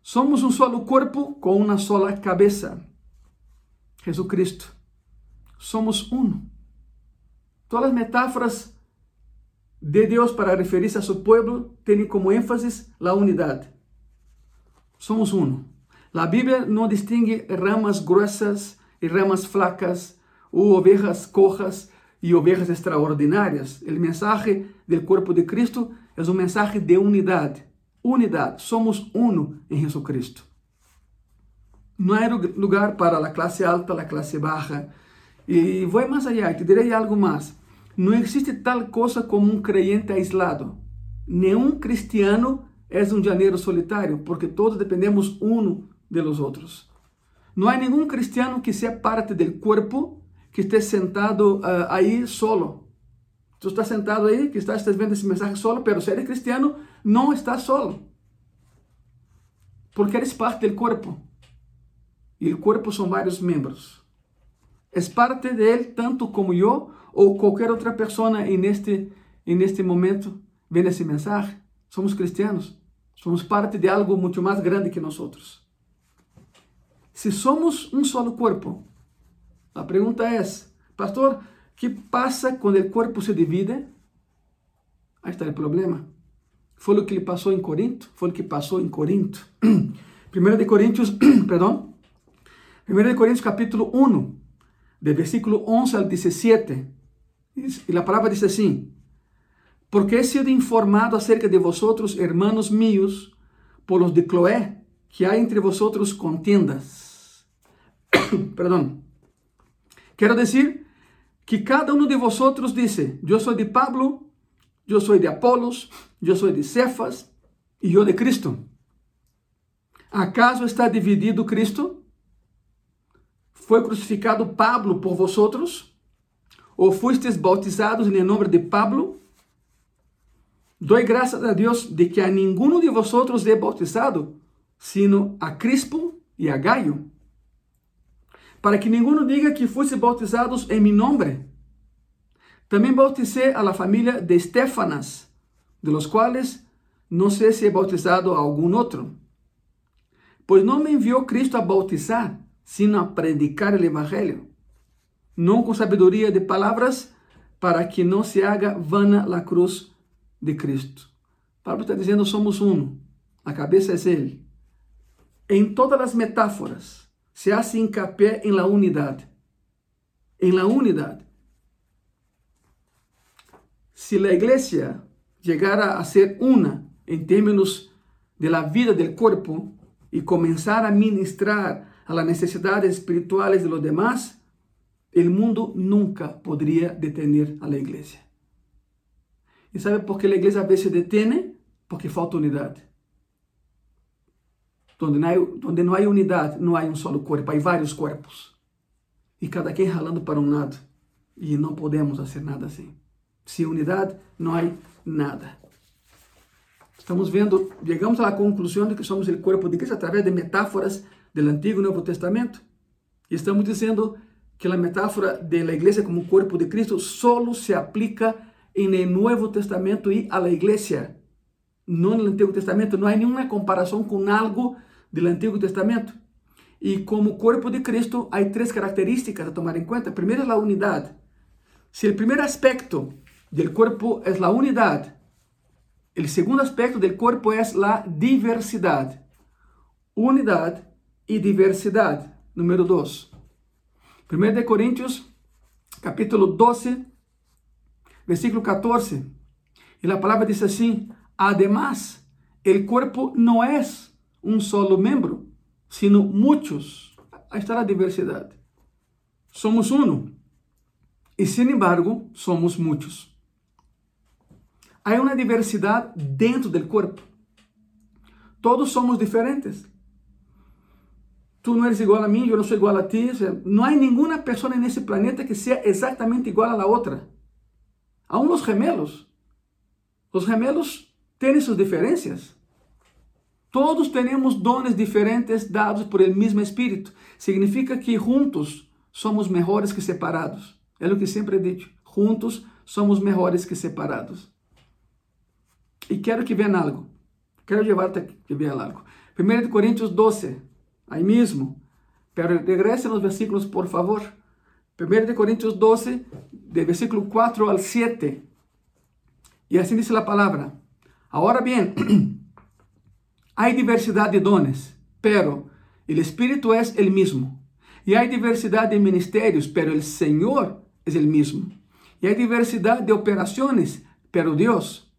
Speaker 1: Somos um solo corpo com uma sola cabeça. Jesus Cristo. Somos uno. Todas as metáforas de Deus para referir-se a seu povo têm como ênfase a unidade. Somos uno. La Biblia no distingue ramas gruesas y ramas flacas, u ovejas cojas y ovejas extraordinarias. El mensaje del cuerpo de Cristo es un mensaje de unidad. Unidad, somos uno en Jesucristo. No hay lugar para la clase alta, la clase baja. Y voy más allá, te diré algo más. No existe tal cosa como un creyente aislado. Nenhum cristiano es un janeiro solitario, porque todos dependemos uno de los outros. Não há nenhum cristiano que seja parte do corpo que esteja sentado uh, aí solo. Tu estás sentado aí, que estás, estás vendo esse mensagem solo, pero se eres cristiano, não estás solo. Porque eres parte do corpo. E o corpo são vários membros. És parte dele, tanto como eu ou qualquer outra pessoa neste, neste momento vendo esse mensagem. Somos cristianos. Somos parte de algo muito mais grande que nós outros. Se somos um solo corpo, a pergunta é: Pastor, que passa quando o corpo se divide? Aí está o problema. Foi o que lhe passou em Corinto? Foi o que passou em Corinto. 1 de Coríntios, perdão. 1 de Coríntios capítulo 1, de versículo 11 ao 17. E a palavra diz assim: Porque he sido informado acerca de vosotros, hermanos míos, por los de Cloé, que há entre vosotros contiendas. Perdão. Quero dizer que cada um de vosotros dice, eu sou de Pablo, eu sou de Apolos, eu sou de Cefas e eu de Cristo. ¿Acaso está dividido Cristo? Foi crucificado Pablo por vosotros? Ou fustes bautizados em nome de Pablo? Dou graças a Deus de que a ninguno de vosotros é bautizado, sino a Crispo e a Gaio para que ninguno diga que fosse bautizados em meu nome. Também bautizei a la família de Estefanas, de los quais não sei se é bautizado algum outro. Pois não me enviou Cristo a bautizar, sino a predicar o Evangelho, não com sabedoria de palavras, para que não se haga vana la cruz de Cristo. Pablo está dizendo: somos um, a cabeça é Ele. Em todas as metáforas, se hace hincapié en la unidad. En la unidad. Si la iglesia llegara a ser una en términos de la vida del cuerpo y comenzar a ministrar a las necesidades espirituales de los demás, el mundo nunca podría detener a la iglesia. ¿Y sabe por qué la iglesia a veces detiene? Porque falta unidad. Onde não, há, onde não há unidade, não há um solo corpo, há vários corpos. E cada quem ralando para um lado. E não podemos fazer nada assim. Sem unidade, não há nada. Estamos vendo, chegamos à conclusão de que somos o corpo de Cristo através de metáforas do Antigo e Novo Testamento. E estamos dizendo que a metáfora da igreja como corpo de Cristo solo se aplica no Novo Testamento e la igreja. Não no Antigo Testamento, não há nenhuma comparação com algo do Antigo Testamento. E como corpo de Cristo, há três características a tomar em conta. Primeiro é a unidade. Se o primeiro aspecto do corpo é a unidade, o segundo aspecto do corpo é a diversidade. Unidade e diversidade. Número 2. 1 de Coríntios, capítulo 12, versículo 14. E a palavra diz assim: Además, o corpo não é um solo membro, sino muitos. Aí está a diversidade. Somos um. E, sin embargo, somos muitos. há uma diversidade dentro do corpo. Todos somos diferentes. Tu não eres igual a mim, eu não sou igual a ti. Não há nenhuma pessoa nesse planeta que seja exatamente igual a outra. Aún os gemelos. Os gemelos têm suas diferenças. Todos temos dones diferentes dados por el mesmo Espírito. Significa que juntos somos melhores que separados. É o que sempre he dicho. Juntos somos melhores que separados. E quero que vejam algo. Quero llevar-te que vejam algo. 1 Coríntios 12, aí mesmo. Pero regrese nos versículos, por favor. 1 Coríntios 12, de versículo 4 al 7. E assim diz a palavra. Agora bem, há diversidade de dones, pero o Espírito é o mesmo. E há diversidade de ministérios, pero o Senhor é o mesmo. E há diversidade de operações, pero Deus,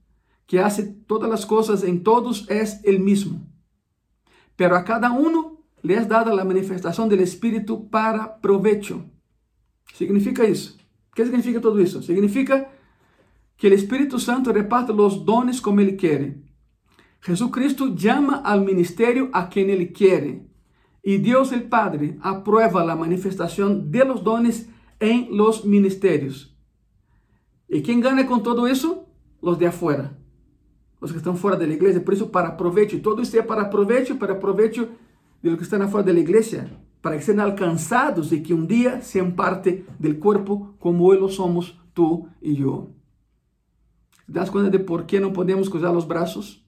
Speaker 1: que hace todas as coisas em todos, é o mesmo. Pero a cada uno le es dada la manifestación del Espíritu para provecho. Significa isso. O que significa tudo isso? Significa que o Espírito Santo reparte os dones como ele quer. Jesucristo llama al ministerio a quien Él quiere y Dios el Padre aprueba la manifestación de los dones en los ministerios. ¿Y quién gana con todo eso? Los de afuera, los que están fuera de la iglesia. Por eso, para provecho, todo esto es para provecho, para provecho de los que están afuera de la iglesia, para que sean alcanzados y que un día sean parte del cuerpo como hoy lo somos tú y yo. ¿Te das cuenta de por qué no podemos cruzar los brazos?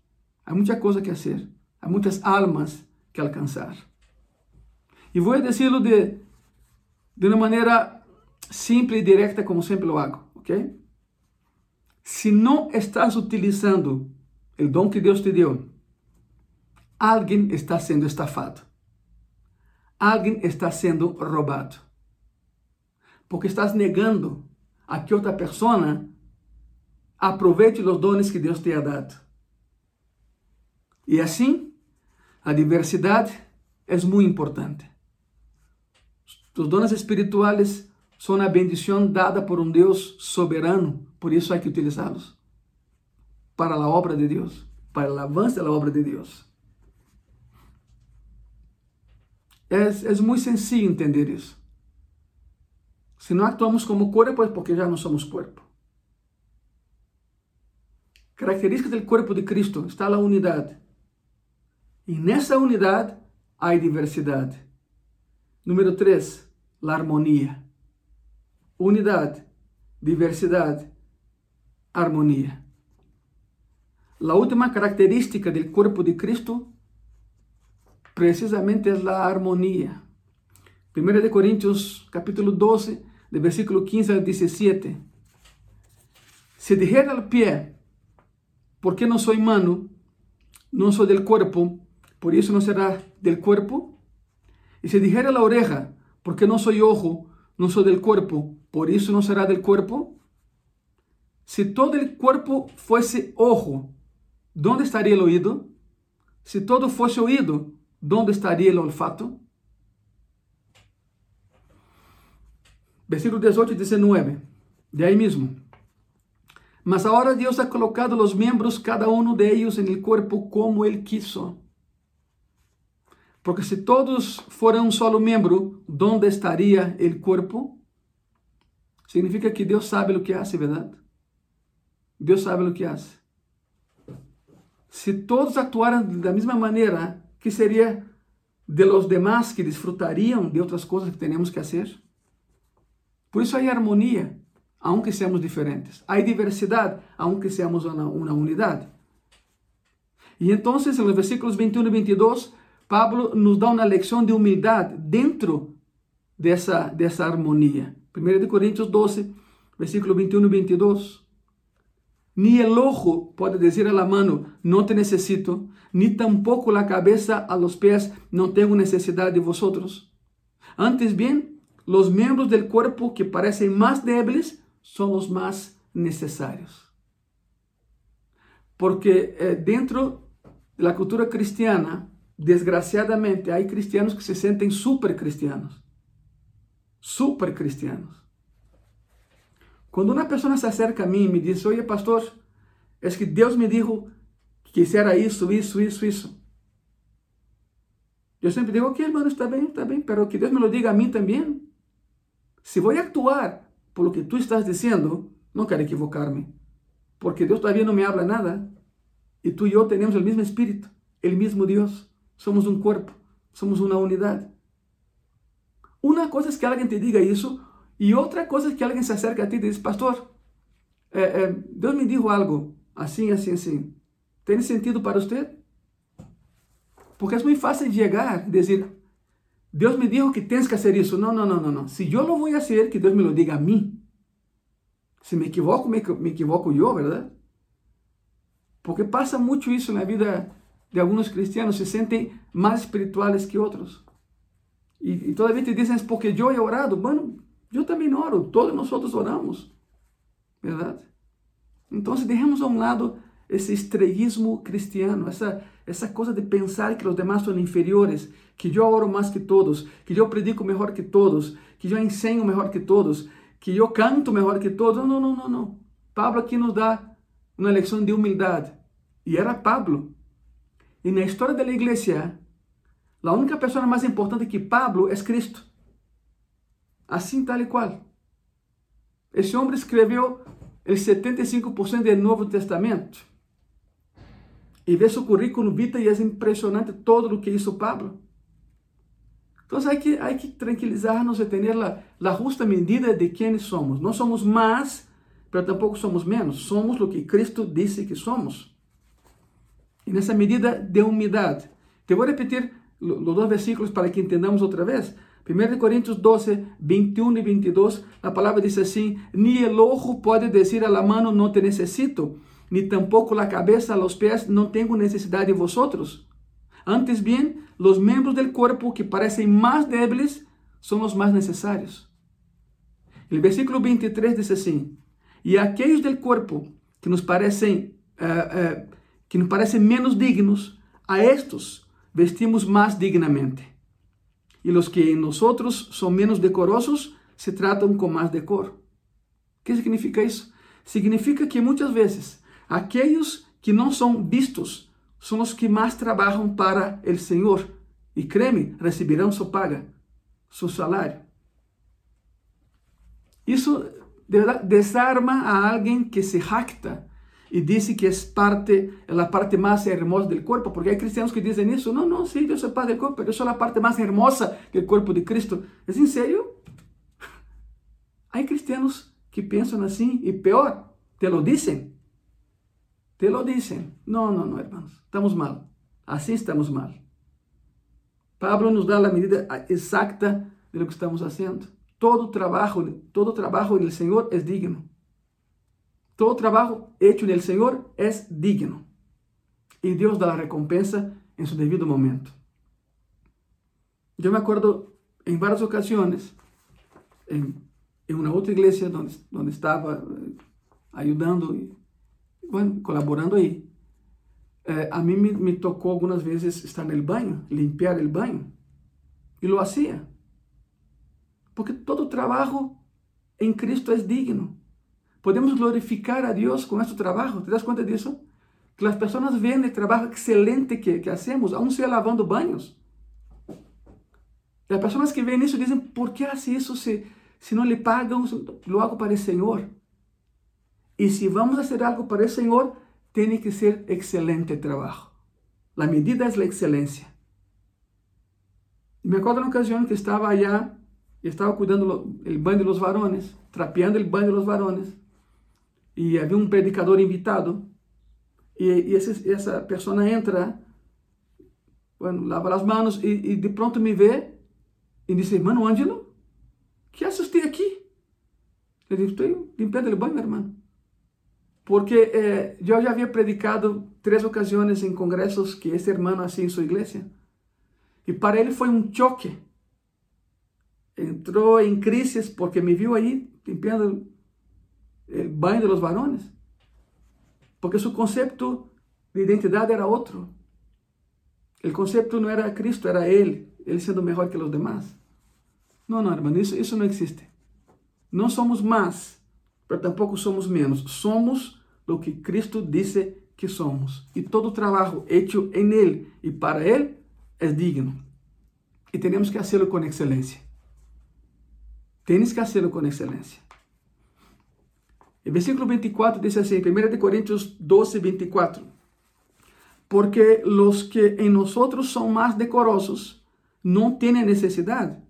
Speaker 1: Há muita coisa que fazer, há muitas almas que alcançar. E vou dizê-lo de, de uma maneira simples e direta, como sempre lo hago, ok? Se não estás utilizando o dom que Deus te deu, alguém está sendo estafado alguém está sendo roubado. Porque estás negando a que outra pessoa aproveite os dones que Deus te ha dado. E assim, a diversidade é muito importante. Os dones espirituais são a bendição dada por um Deus soberano, por isso há que utilizá-los para a obra de Deus, para o avanço da obra de Deus. É, é muito sencillo entender isso. Se não actuamos como corpo, é porque já não somos corpo. Característica do corpo de Cristo está a unidade. E nessa unidade há diversidade. Número 3, a harmonia. Unidade, diversidade, harmonia. A última característica do corpo de Cristo precisamente es la armonía. Primera de Corintios capítulo 12, de versículo 15 al 17. Si dijera al pie, porque no soy mano, no soy del cuerpo, por eso no será del cuerpo. Y si dijera la oreja, porque no soy ojo, no soy del cuerpo, por eso no será del cuerpo. Si todo el cuerpo fuese ojo, ¿dónde estaría el oído? Si todo fuese oído, ¿Dónde estaría el olfato? Versículo 18 y 19, de ahí mismo. Mas ahora Dios ha colocado los miembros, cada uno de ellos, en el cuerpo como Él quiso. Porque si todos fueran un solo miembro, ¿dónde estaría el cuerpo? Significa que Deus sabe o que hace, verdade? Deus sabe o que hace. Se todos actuaran da mesma maneira, que seria de los demás que disfrutariam de outras coisas que temos que fazer? Por isso há harmonia, aunque seamos diferentes. Há diversidade, aunque seamos uma, uma unidade. E então, nos versículos 21 e 22, Pablo nos dá uma lição de humildade dentro dessa, dessa harmonia. 1 Coríntios 12, versículo 21 e 22. Ni el ojo puede decir a la mano, no te necesito, ni tampoco la cabeza a los pies, no tengo necesidad de vosotros. Antes bien, los miembros del cuerpo que parecen más débiles son los más necesarios. Porque eh, dentro de la cultura cristiana, desgraciadamente, hay cristianos que se sienten super cristianos. Super cristianos. Cuando una persona se acerca a mí y me dice, oye, pastor, es que Dios me dijo que hiciera eso, eso, eso, eso. Yo siempre digo, ok, hermano, está bien, está bien, pero que Dios me lo diga a mí también. Si voy a actuar por lo que tú estás diciendo, no quiero equivocarme, porque Dios todavía no me habla nada. Y tú y yo tenemos el mismo espíritu, el mismo Dios. Somos un cuerpo, somos una unidad. Una cosa es que alguien te diga eso y otra cosa es que alguien se acerque a ti y te dice, pastor, eh, eh Dios me dijo algo, así, así, así. ¿Tiene sentido para usted? Porque es muy fácil llegar, decir, Dios me dijo que tienes que hacer eso. No, no, no, no, no. Si yo lo voy a hacer, que Dios me lo diga a mí. Si me equivoco, me, me equivoco yo, ¿verdad? Porque pasa mucho eso en la vida de alguns cristianos, se sentem mais espirituais que outros. E, e todavia te dizem, porque eu he orado. Bueno, eu também oro, todos nós oramos, verdade? Então, deixamos a um lado esse estrelismo cristiano, essa, essa coisa de pensar que os demais são inferiores, que eu oro mais que todos, que eu predico melhor que todos, que eu ensino melhor que todos, que eu canto melhor que todos. Não, não, não, não. Pablo aqui nos dá uma lição de humildade. E era Pablo. E na história da igreja, a única pessoa mais importante que Pablo é Cristo. Assim, tal e qual. Esse homem escreveu o 75% do Novo Testamento. E vê seu currículo vita e é impressionante todo o que hizo Pablo. Então, há que, hay que tranquilizarnos e ter a, a justa medida de quem somos. Não somos mais, mas tampouco somos menos. Somos o que Cristo disse que somos. E nessa medida de humildade. Te vou repetir os dois versículos para que entendamos outra vez. 1 Coríntios 12, 21 e 22, a palavra diz assim: Ni el ojo pode dizer a la mano, não te necessito, ni tampoco la cabeza a los pies, no tengo necesidad de vosotros. Antes bien, los miembros del cuerpo que parecen más débiles son los más necesarios. El versículo 23 dice así, y aquellos del cuerpo que nos parecen, uh, uh, que nos parecen menos dignos, a estos vestimos más dignamente. Y los que en nosotros son menos decorosos, se tratan con más decoro. ¿Qué significa eso? Significa que muchas veces Aqueles que não são vistos são os que mais trabalham para o Senhor. E creme, receberão sua paga, seu salário. Isso desarma a alguém que se jacta y dice que es parte, la parte más hermosa del cuerpo, porque hay cristianos que dicen eso, no, no, sí, yo soy parte del cuerpo, pero yo soy la parte más hermosa del cuerpo de Cristo. ¿Es en serio? Hay cristianos que piensan así y peor, te lo dicen. Te lo dicen. No, no, no, hermanos, estamos mal. Así estamos mal. Pablo nos da la medida exacta de lo que estamos haciendo. Todo trabajo, todo trabajo en el Señor es digno. Todo trabajo hecho en el Señor es digno. Y Dios da la recompensa en su debido momento. Yo me acuerdo en varias ocasiones, en, en una otra iglesia donde, donde estaba eh, ayudando bueno, colaborando aí. Eh, a mim me, me, tocou algumas vezes estar no banho, limpar o banho, e lo hacía. Porque todo trabalho em Cristo é digno. Podemos glorificar a Dios con nuestro trabajo. ¿Te das cuenta de eso? Que las personas ven el trabajo excelente que, que hacemos, aún sea lavando baños. Las personas que ven eso dicen, ¿por qué hace eso si, si no le pagan? Lo hago para el Señor. Y si vamos a hacer algo para el Señor, tiene que ser excelente el trabajo. La medida es la excelencia. Me acuerdo una ocasión que estaba allá, estaba cuidando el baño de los varones, trapeando el baño de los varones. E havia um predicador invitado, e, e esse, essa pessoa entra, bueno, lava as mãos, e, e, de pronto me vê e diz, irmão Ângelo, que assisti aqui? Eu digo, estou limpando o banho, irmão porque eh, eu já havia predicado três ocasiões em congressos que esse irmão assim em sua igreja. E para ele foi um choque. Entrou em crise porque me viu aí limpiando o banho dos varones. Porque seu conceito de identidade era outro. O conceito não era Cristo, era ele, ele sendo melhor que os demais. Não, não, irmão, isso, isso não existe. Não somos mais, mas tampouco somos menos. Somos lo que Cristo dice que somos. Y todo trabajo hecho en Él y para Él es digno. Y tenemos que hacerlo con excelencia. Tienes que hacerlo con excelencia. El versículo 24 dice así, 1 Corintios 12, 24. Porque los que en nosotros son más decorosos no tienen necesidad,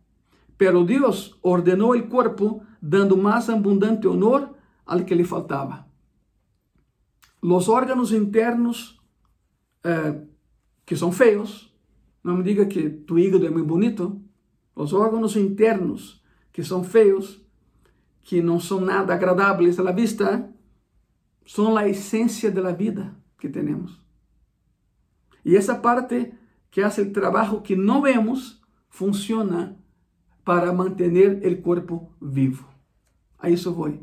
Speaker 1: pero Dios ordenó el cuerpo dando más abundante honor al que le faltaba. Los órganos internos eh, que son feos, no me diga que tu hígado es muy bonito, los órganos internos que son feos, que não são nada agradáveis à vista, são a essência da vida que temos. E essa parte que faz o trabalho que não vemos funciona para manter o corpo vivo. A isso vou.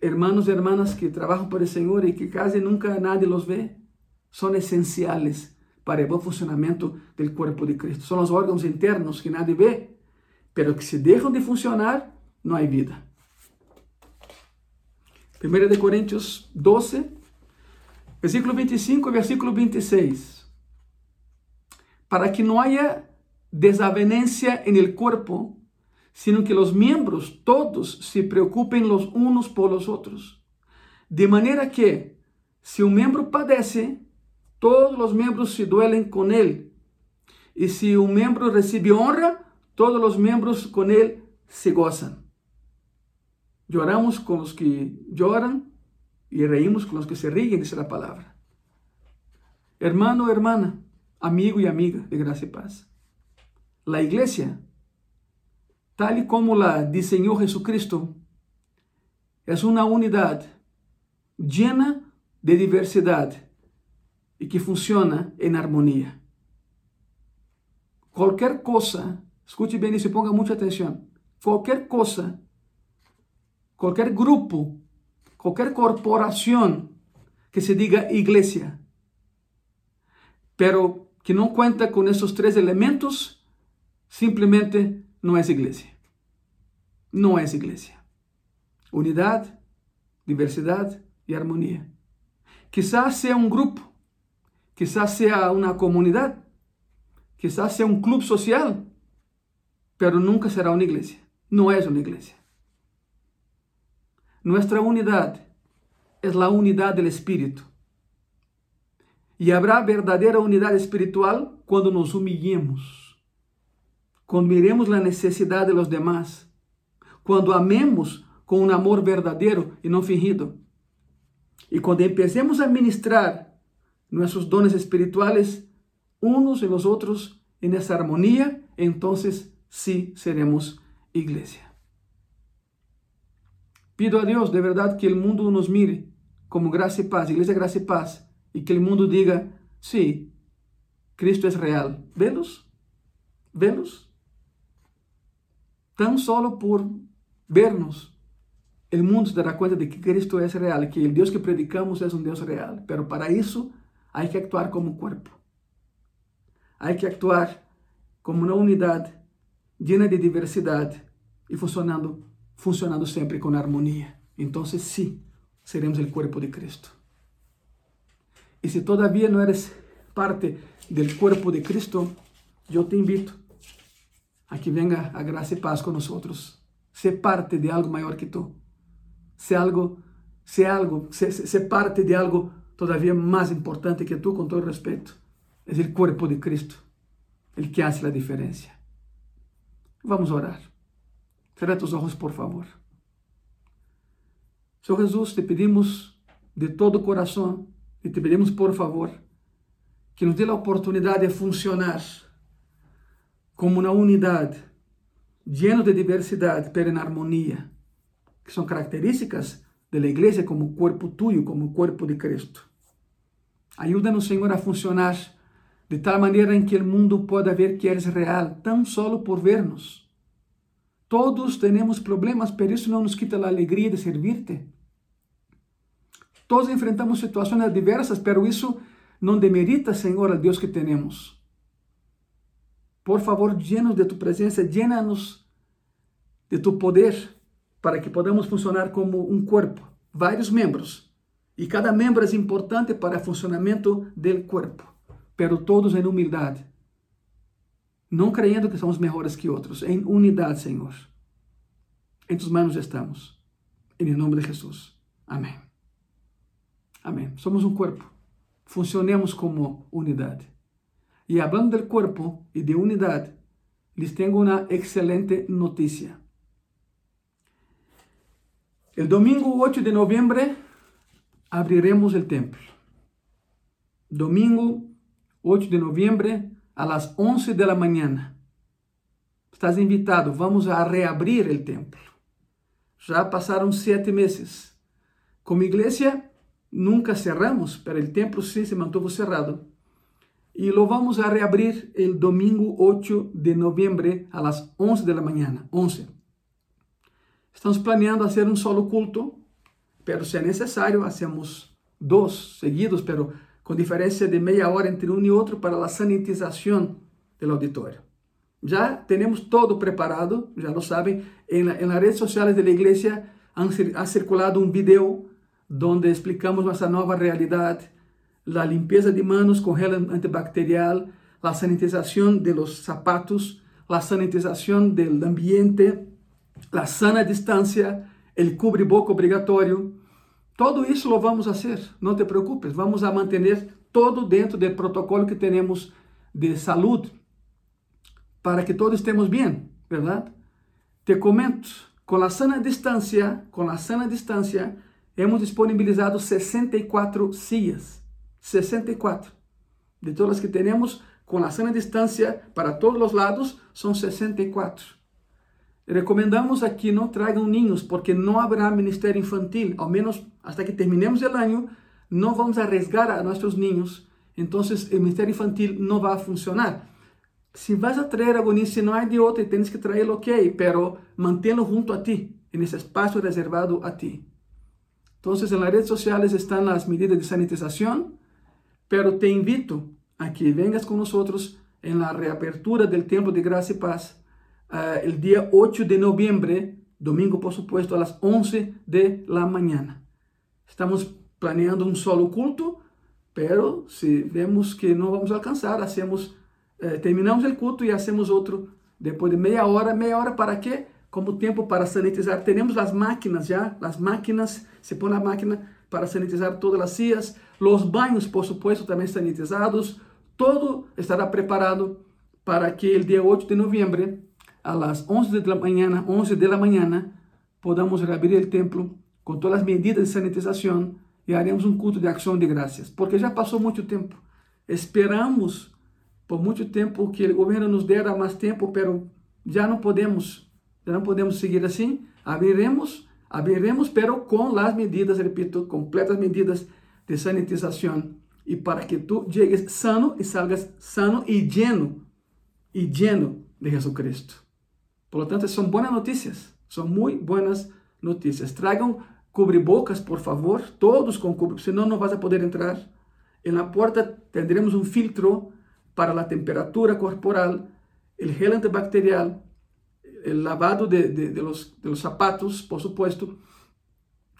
Speaker 1: Hermanos e hermanas que trabalham para o Senhor e que quase nunca nadie los vê, são essenciais para o bom funcionamento do corpo de Cristo. São os órgãos internos que nadie vê, pero que se deixam de funcionar, não há vida. 1 de Coríntios 12, versículo 25 e versículo 26. Para que não haya desavenencia en el cuerpo, sino que los miembros todos se preocupen los unos por los otros. De manera que, si un miembro padece, todos los miembros se duelen con él. Y si un miembro recibe honra, todos los miembros con él se gozan. Lloramos con los que lloran y reímos con los que se ríen, dice la palabra. Hermano, hermana, amigo y amiga de gracia y paz. La iglesia, tal y como la diseñó Jesucristo, es una unidad llena de diversidad y que funciona en armonía. Cualquier cosa, escuche bien y se ponga mucha atención, cualquier cosa qualquer grupo, qualquer corporação que se diga igreja, pero que não conta com esses três elementos, simplesmente não é igreja. Não é igreja. Unidade, diversidade e harmonia. Quizás seja um grupo, quizás seja uma comunidade, quizás seja um clube social, pero nunca será uma igreja. Não é uma igreja. Nuestra unidad es la unidad del Espíritu. Y habrá verdadera unidad espiritual cuando nos humillemos, cuando miremos la necesidad de los demás, cuando amemos con un amor verdadero y no fingido. Y cuando empecemos a ministrar nuestros dones espirituales unos en los otros en esa armonía, entonces sí seremos iglesia. Pido a Deus de verdade que o mundo nos mire como graça e paz, igreja graça e paz, e que o mundo diga, sim, Cristo é real. Vê-los? Vê-los? Tão solo por vernos, o mundo se dará conta de que Cristo é real, que o Deus que predicamos é um Deus real. Pero para isso, há que actuar como corpo. Há que actuar como uma unidade llena de diversidade e funcionando funcionando siempre con armonía. Entonces sí, seremos el cuerpo de Cristo. Y si todavía no eres parte del cuerpo de Cristo, yo te invito a que venga a gracia y paz con nosotros. Sé parte de algo mayor que tú. Sé algo, sé algo, sé, parte de algo todavía más importante que tú, con todo respeto. Es el cuerpo de Cristo, el que hace la diferencia. Vamos a orar. Cerra tus ojos, por favor. Senhor Jesus, te pedimos de todo coração e te pedimos, por favor, que nos dê a oportunidade de funcionar como uma unidade, lleno de diversidade, pero em harmonia, que são características da igreja como corpo tuyo, como corpo de Cristo. Ajuda-nos, Senhor, a funcionar de tal maneira em que o mundo possa ver que eres real, tão solo por vernos Todos temos problemas, pero isso não nos quita a alegria de servirte. Todos enfrentamos situações adversas, pero isso não demerita, Senhor, al Deus que temos. Por favor, llenos de tu presença, llena-nos de tu poder para que podamos funcionar como um corpo, vários membros, e cada membro é importante para o funcionamento do corpo, pero todos em humildade, não creyendo que somos melhores que outros, em unidade, Senhor. Em tus manos estamos, em nome de Jesus. Amém. Amém. Somos um corpo, funcionemos como unidade. E hablando do corpo e de unidade, les tenho uma excelente notícia. El domingo 8 de novembro abriremos el templo. Domingo 8 de noviembre a las 11 de la mañana. Estás invitado, vamos a reabrir el templo. Já passaram sete meses. Como igreja, nunca cerramos, pero el templo sim se mantuvo cerrado. E lo vamos a reabrir el domingo 8 de noviembre a las 11 de la mañana. 11. Estamos planeando fazer um solo culto, pero se é necessário, hacemos dois seguidos, pero com diferença de meia hora entre um e outro para a sanitização do auditório. Já temos todo preparado, já lo sabem, em, las redes sociais da igreja ha circulado um vídeo onde explicamos nossa nova realidade, a limpeza de manos com gel antibacterial, a sanitização de los zapatos, a sanitização do ambiente, a sana distância, o cubre-boca obrigatório. Todo isso lo vamos fazer, não te preocupes, vamos a manter todo dentro do protocolo que temos de saúde, para que todos estemos bem, verdade? Te comento, com a sana distância, com a sana distância, hemos disponibilizado 64 sillas, 64. De todas as que temos, com a sana distância para todos os lados, são 64. Recomendamos aquí no traigan niños porque no habrá ministerio infantil, al menos hasta que terminemos el año, no vamos a arriesgar a nuestros niños, entonces el ministerio infantil no va a funcionar. Si vas a traer a alguien, si no hay de otro y tienes que traerlo, ok, pero manténlo junto a ti, en ese espacio reservado a ti. Entonces en las redes sociales están las medidas de sanitización, pero te invito a que vengas con nosotros en la reapertura del tiempo de gracia y paz uh, el día 8 de noviembre, domingo por supuesto, a las 11 de la mañana. Estamos planeando un solo culto, pero si vemos que no vamos a alcanzar, hacemos, eh, terminamos el culto y hacemos otro depois de meia hora. Meia hora para quê? Como tempo para sanitizar. Temos as máquinas já, as máquinas, se põe a máquina para sanitizar todas as cias, os banhos, por supuesto, também sanitizados, todo estará preparado para que o dia 8 de novembro a las 11 de la mañana, 11 de la mañana, podamos reabrir el templo con todas las medidas de sanitización y haremos un culto de acción de gracias, porque ya pasó mucho tiempo. Esperamos por mucho tiempo que el gobierno nos diera más tiempo, pero ya no podemos, ya no podemos seguir así. Abriremos, abriremos, pero con las medidas, repito, completas medidas de sanitización y para que tú llegues sano y salgas sano y lleno, y lleno de Jesucristo. Por lo tanto, são boas notícias. São muito boas notícias. Tragam cubrebocas, por favor, todos com cubrebocas, senão não vas a poder entrar. En la porta tendremos um filtro para a temperatura corporal, o gel antibacterial, o lavado de, de, de, los, de los zapatos, por supuesto,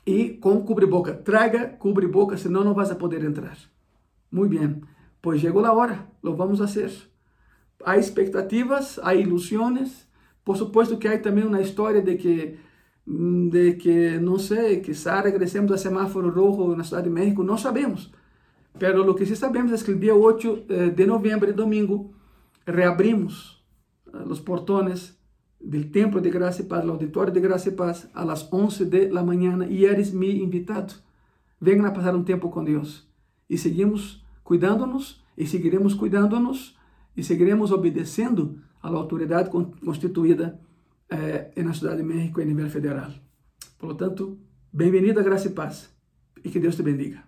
Speaker 1: e com cubreboca. Traga cubreboca, senão não vas a poder entrar. Muito bem. Pois chegou a hora, lo vamos a hacer. Há expectativas, há ilusões, por supuesto que há também uma história de que, mm, de que não sei, quizá regressemos a semáforo rojo na cidade de México, não sabemos. Pero o que sí sabemos é que o dia 8 eh, de novembro, domingo, reabrimos eh, os portones do Templo de Graça e Paz, do Auditório de Graça e Paz, las 11 de la mañana e eres mi invitado. Vengan a passar um tempo com Deus. E seguimos cuidándonos e seguiremos cuidándonos e seguiremos obedecendo à autoridade constituída eh, na Cidade de México a nível federal. Por lo tanto, bem-vindo a Graça e Paz e que Deus te bendiga.